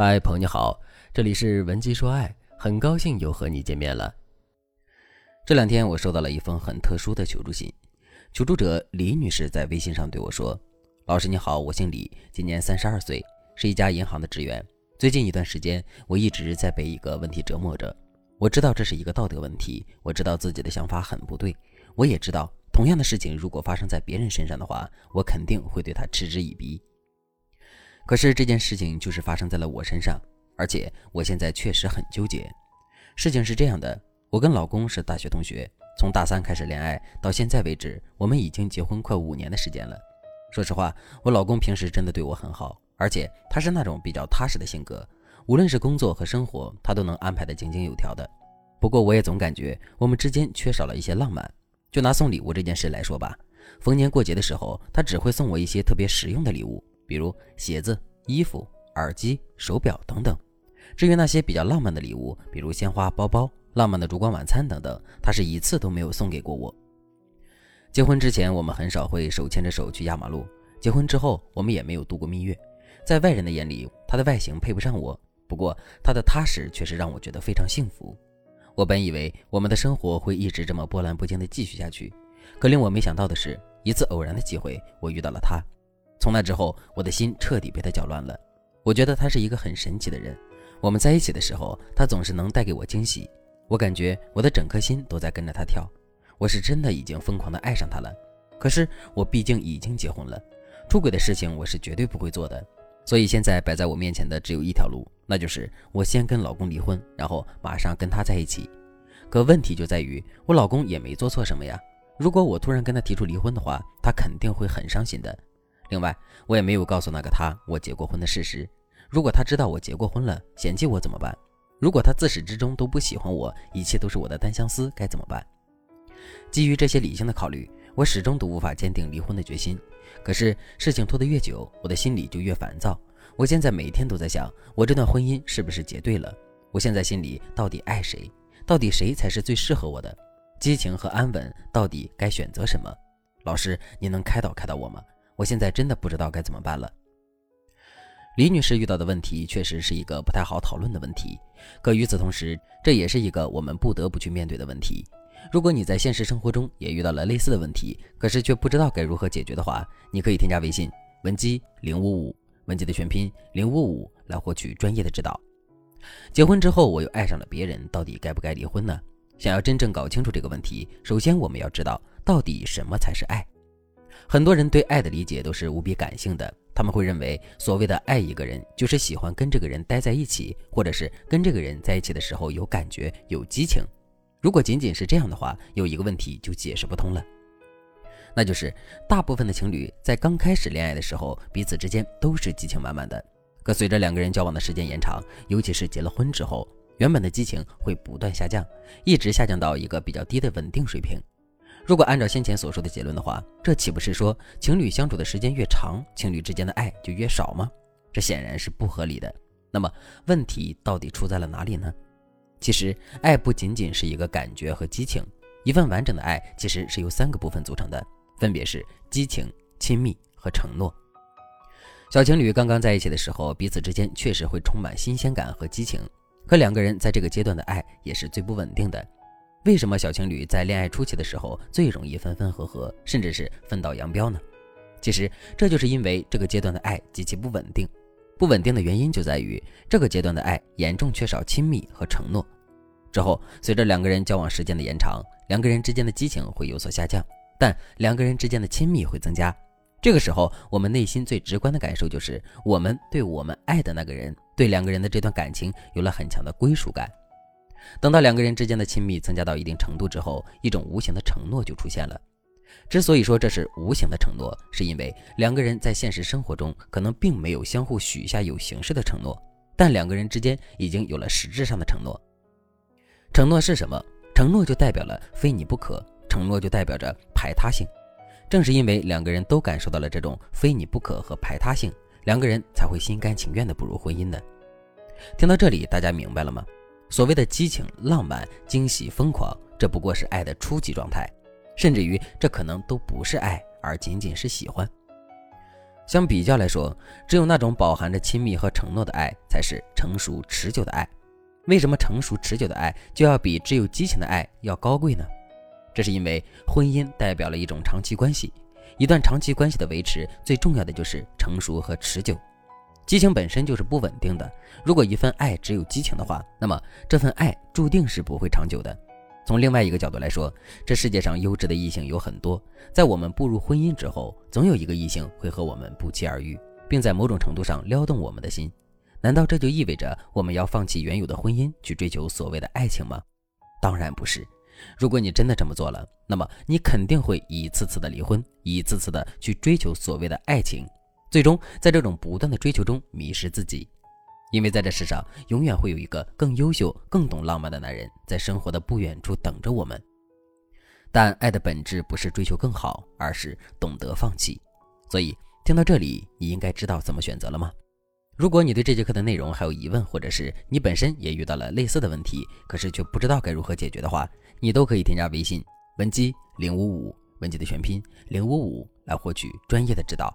嗨，朋友你好，这里是文姬说爱，很高兴又和你见面了。这两天我收到了一封很特殊的求助信，求助者李女士在微信上对我说：“老师你好，我姓李，今年三十二岁，是一家银行的职员。最近一段时间，我一直在被一个问题折磨着。我知道这是一个道德问题，我知道自己的想法很不对，我也知道同样的事情如果发生在别人身上的话，我肯定会对他嗤之以鼻。”可是这件事情就是发生在了我身上，而且我现在确实很纠结。事情是这样的，我跟老公是大学同学，从大三开始恋爱到现在为止，我们已经结婚快五年的时间了。说实话，我老公平时真的对我很好，而且他是那种比较踏实的性格，无论是工作和生活，他都能安排得井井有条的。不过我也总感觉我们之间缺少了一些浪漫。就拿送礼物这件事来说吧，逢年过节的时候，他只会送我一些特别实用的礼物。比如鞋子、衣服、耳机、手表等等。至于那些比较浪漫的礼物，比如鲜花、包包、浪漫的烛光晚餐等等，他是一次都没有送给过我。结婚之前，我们很少会手牵着手去压马路；结婚之后，我们也没有度过蜜月。在外人的眼里，他的外形配不上我，不过他的踏实却是让我觉得非常幸福。我本以为我们的生活会一直这么波澜不惊地继续下去，可令我没想到的是，一次偶然的机会，我遇到了他。从那之后，我的心彻底被他搅乱了。我觉得他是一个很神奇的人。我们在一起的时候，他总是能带给我惊喜。我感觉我的整颗心都在跟着他跳。我是真的已经疯狂的爱上他了。可是我毕竟已经结婚了，出轨的事情我是绝对不会做的。所以现在摆在我面前的只有一条路，那就是我先跟老公离婚，然后马上跟他在一起。可问题就在于，我老公也没做错什么呀。如果我突然跟他提出离婚的话，他肯定会很伤心的。另外，我也没有告诉那个他我结过婚的事实。如果他知道我结过婚了，嫌弃我怎么办？如果他自始至终都不喜欢我，一切都是我的单相思，该怎么办？基于这些理性的考虑，我始终都无法坚定离婚的决心。可是事情拖得越久，我的心里就越烦躁。我现在每天都在想，我这段婚姻是不是结对了？我现在心里到底爱谁？到底谁才是最适合我的？激情和安稳到底该选择什么？老师，您能开导开导我吗？我现在真的不知道该怎么办了。李女士遇到的问题确实是一个不太好讨论的问题，可与此同时，这也是一个我们不得不去面对的问题。如果你在现实生活中也遇到了类似的问题，可是却不知道该如何解决的话，你可以添加微信文姬零五五，文姬的全拼零五五，来获取专业的指导。结婚之后我又爱上了别人，到底该不该离婚呢？想要真正搞清楚这个问题，首先我们要知道到底什么才是爱。很多人对爱的理解都是无比感性的，他们会认为所谓的爱一个人，就是喜欢跟这个人待在一起，或者是跟这个人在一起的时候有感觉、有激情。如果仅仅是这样的话，有一个问题就解释不通了，那就是大部分的情侣在刚开始恋爱的时候，彼此之间都是激情满满的。可随着两个人交往的时间延长，尤其是结了婚之后，原本的激情会不断下降，一直下降到一个比较低的稳定水平。如果按照先前所说的结论的话，这岂不是说情侣相处的时间越长，情侣之间的爱就越少吗？这显然是不合理的。那么问题到底出在了哪里呢？其实，爱不仅仅是一个感觉和激情，一份完整的爱其实是由三个部分组成的，分别是激情、亲密和承诺。小情侣刚刚在一起的时候，彼此之间确实会充满新鲜感和激情，可两个人在这个阶段的爱也是最不稳定的。为什么小情侣在恋爱初期的时候最容易分分合合，甚至是分道扬镳呢？其实这就是因为这个阶段的爱极其不稳定。不稳定的原因就在于这个阶段的爱严重缺少亲密和承诺。之后，随着两个人交往时间的延长，两个人之间的激情会有所下降，但两个人之间的亲密会增加。这个时候，我们内心最直观的感受就是，我们对我们爱的那个人，对两个人的这段感情有了很强的归属感。等到两个人之间的亲密增加到一定程度之后，一种无形的承诺就出现了。之所以说这是无形的承诺，是因为两个人在现实生活中可能并没有相互许下有形式的承诺，但两个人之间已经有了实质上的承诺。承诺是什么？承诺就代表了非你不可，承诺就代表着排他性。正是因为两个人都感受到了这种非你不可和排他性，两个人才会心甘情愿地步入婚姻的。听到这里，大家明白了吗？所谓的激情、浪漫、惊喜、疯狂，这不过是爱的初级状态，甚至于这可能都不是爱，而仅仅是喜欢。相比较来说，只有那种饱含着亲密和承诺的爱才是成熟持久的爱。为什么成熟持久的爱就要比只有激情的爱要高贵呢？这是因为婚姻代表了一种长期关系，一段长期关系的维持，最重要的就是成熟和持久。激情本身就是不稳定的，如果一份爱只有激情的话，那么这份爱注定是不会长久的。从另外一个角度来说，这世界上优质的异性有很多，在我们步入婚姻之后，总有一个异性会和我们不期而遇，并在某种程度上撩动我们的心。难道这就意味着我们要放弃原有的婚姻，去追求所谓的爱情吗？当然不是。如果你真的这么做了，那么你肯定会一次次的离婚，一次次的去追求所谓的爱情，最终在这种不断的追求中迷失自己。因为在这世上，永远会有一个更优秀、更懂浪漫的男人在生活的不远处等着我们。但爱的本质不是追求更好，而是懂得放弃。所以听到这里，你应该知道怎么选择了吗？如果你对这节课的内容还有疑问，或者是你本身也遇到了类似的问题，可是却不知道该如何解决的话，你都可以添加微信文姬零五五，文姬的全拼零五五，来获取专业的指导。